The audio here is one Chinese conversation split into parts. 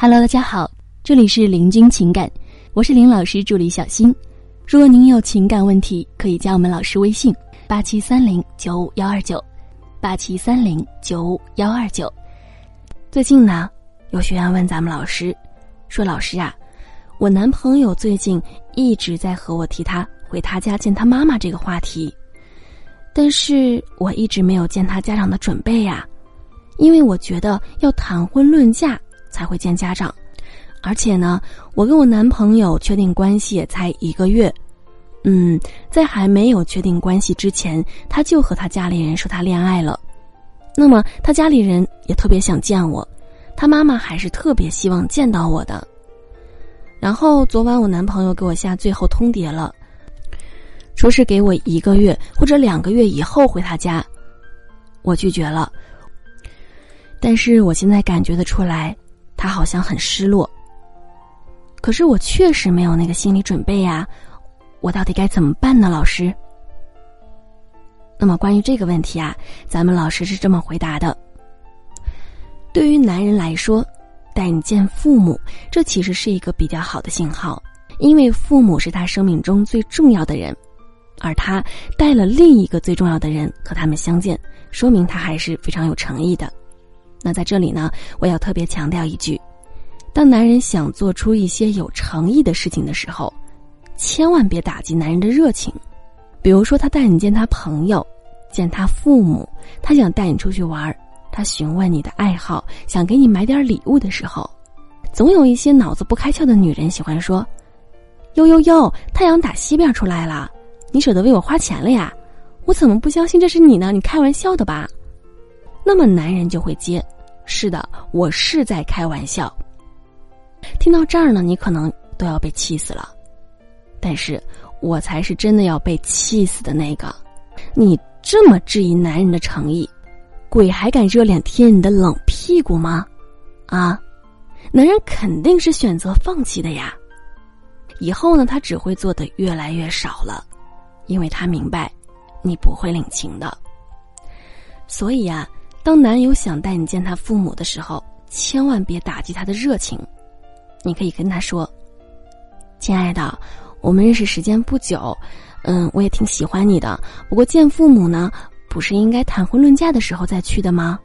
Hello，大家好，这里是林君情感，我是林老师助理小新。如果您有情感问题，可以加我们老师微信：八七三零九五幺二九，八七三零九五幺二九。最近呢，有学员问咱们老师，说老师啊，我男朋友最近一直在和我提他回他家见他妈妈这个话题，但是我一直没有见他家长的准备呀，因为我觉得要谈婚论嫁才会见家长。而且呢，我跟我男朋友确定关系也才一个月，嗯，在还没有确定关系之前，他就和他家里人说他恋爱了。那么他家里人也特别想见我，他妈妈还是特别希望见到我的。然后昨晚我男朋友给我下最后通牒了，说是给我一个月或者两个月以后回他家，我拒绝了。但是我现在感觉得出来，他好像很失落。可是我确实没有那个心理准备呀，我到底该怎么办呢，老师？那么关于这个问题啊，咱们老师是这么回答的：对于男人来说，带你见父母，这其实是一个比较好的信号，因为父母是他生命中最重要的人，而他带了另一个最重要的人和他们相见，说明他还是非常有诚意的。那在这里呢，我要特别强调一句。当男人想做出一些有诚意的事情的时候，千万别打击男人的热情。比如说，他带你见他朋友，见他父母，他想带你出去玩他询问你的爱好，想给你买点礼物的时候，总有一些脑子不开窍的女人喜欢说：“哟哟哟，太阳打西边出来了，你舍得为我花钱了呀？我怎么不相信这是你呢？你开玩笑的吧？”那么男人就会接：“是的，我是在开玩笑。”听到这儿呢，你可能都要被气死了，但是我才是真的要被气死的那个。你这么质疑男人的诚意，鬼还敢热脸贴你的冷屁股吗？啊，男人肯定是选择放弃的呀。以后呢，他只会做的越来越少了，因为他明白你不会领情的。所以呀，当男友想带你见他父母的时候，千万别打击他的热情。你可以跟他说：“亲爱的，我们认识时间不久，嗯，我也挺喜欢你的。不过见父母呢，不是应该谈婚论嫁的时候再去的吗？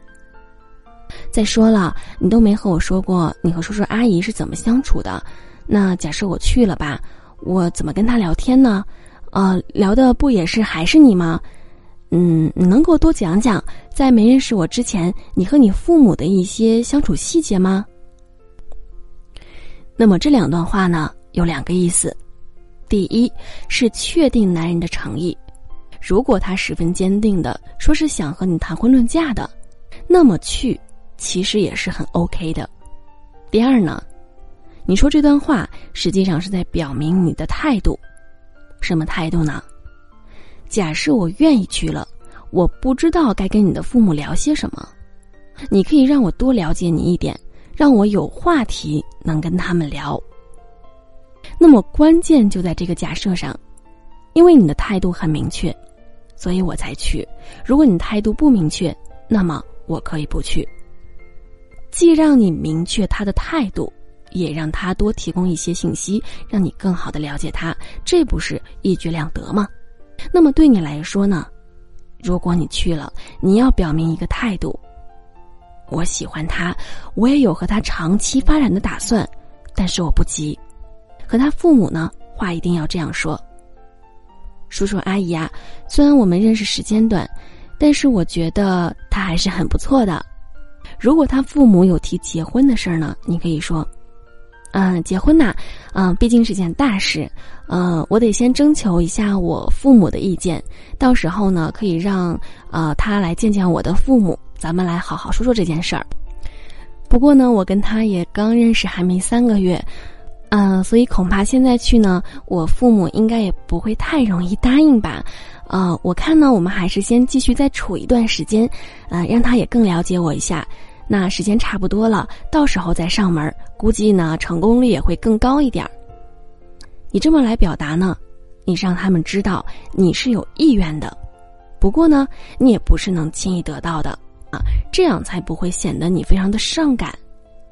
再说了，你都没和我说过你和叔叔阿姨是怎么相处的。那假设我去了吧，我怎么跟他聊天呢？呃，聊的不也是还是你吗？嗯，你能给我多讲讲，在没认识我之前，你和你父母的一些相处细节吗？”那么这两段话呢，有两个意思：第一是确定男人的诚意，如果他十分坚定的说是想和你谈婚论嫁的，那么去其实也是很 OK 的。第二呢，你说这段话实际上是在表明你的态度，什么态度呢？假设我愿意去了，我不知道该跟你的父母聊些什么，你可以让我多了解你一点。让我有话题能跟他们聊。那么关键就在这个假设上，因为你的态度很明确，所以我才去。如果你态度不明确，那么我可以不去。既让你明确他的态度，也让他多提供一些信息，让你更好的了解他，这不是一举两得吗？那么对你来说呢？如果你去了，你要表明一个态度。我喜欢他，我也有和他长期发展的打算，但是我不急。和他父母呢，话一定要这样说。叔叔阿姨啊，虽然我们认识时间短，但是我觉得他还是很不错的。如果他父母有提结婚的事儿呢，你可以说，嗯，结婚呐，嗯，毕竟是件大事，嗯，我得先征求一下我父母的意见，到时候呢，可以让呃他来见见我的父母。咱们来好好说说这件事儿。不过呢，我跟他也刚认识，还没三个月，嗯，所以恐怕现在去呢，我父母应该也不会太容易答应吧。啊，我看呢，我们还是先继续再处一段时间，呃，让他也更了解我一下。那时间差不多了，到时候再上门，估计呢，成功率也会更高一点。你这么来表达呢，你让他们知道你是有意愿的。不过呢，你也不是能轻易得到的。啊，这样才不会显得你非常的伤感。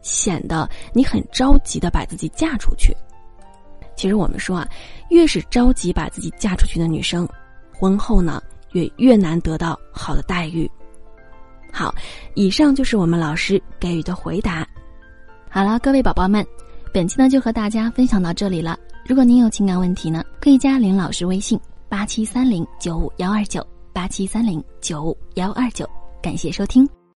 显得你很着急的把自己嫁出去。其实我们说啊，越是着急把自己嫁出去的女生，婚后呢也越难得到好的待遇。好，以上就是我们老师给予的回答。好了，各位宝宝们，本期呢就和大家分享到这里了。如果您有情感问题呢，可以加林老师微信八七三零九五幺二九八七三零九五幺二九。感谢收听。